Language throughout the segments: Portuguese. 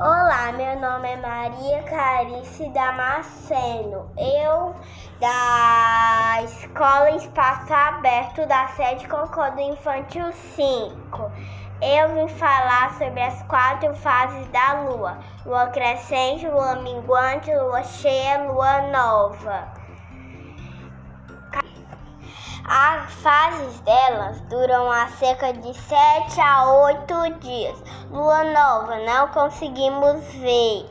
Olá, meu nome é Maria Carice Damasceno. Eu, da Escola Espaço Aberto da Sede Concordo Infantil 5. Eu vim falar sobre as quatro fases da Lua: Lua crescente, Lua minguante, Lua cheia, Lua nova. As fases delas duram a cerca de 7 a 8 dias. Lua nova, não conseguimos ver.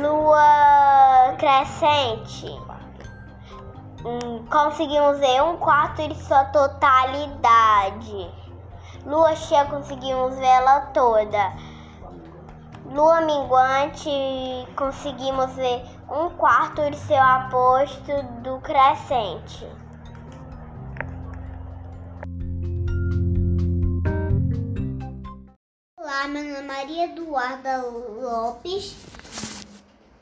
Lua crescente, hum, conseguimos ver um quarto de sua totalidade. Lua cheia, conseguimos ver ela toda. Lua minguante, conseguimos ver um quarto de seu aposto do crescente. Olá, meu nome é Maria Eduarda Lopes.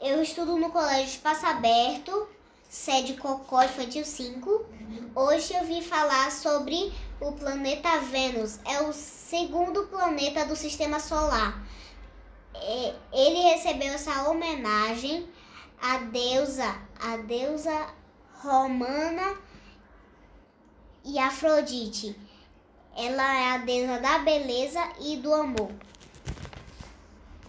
Eu estudo no Colégio Espaço Aberto, sede Cocó Infantil 5. Hoje eu vim falar sobre o planeta Vênus. É o segundo planeta do Sistema Solar. É, ele recebeu essa homenagem à deusa, a deusa romana e Afrodite. Ela é a deusa da beleza e do amor.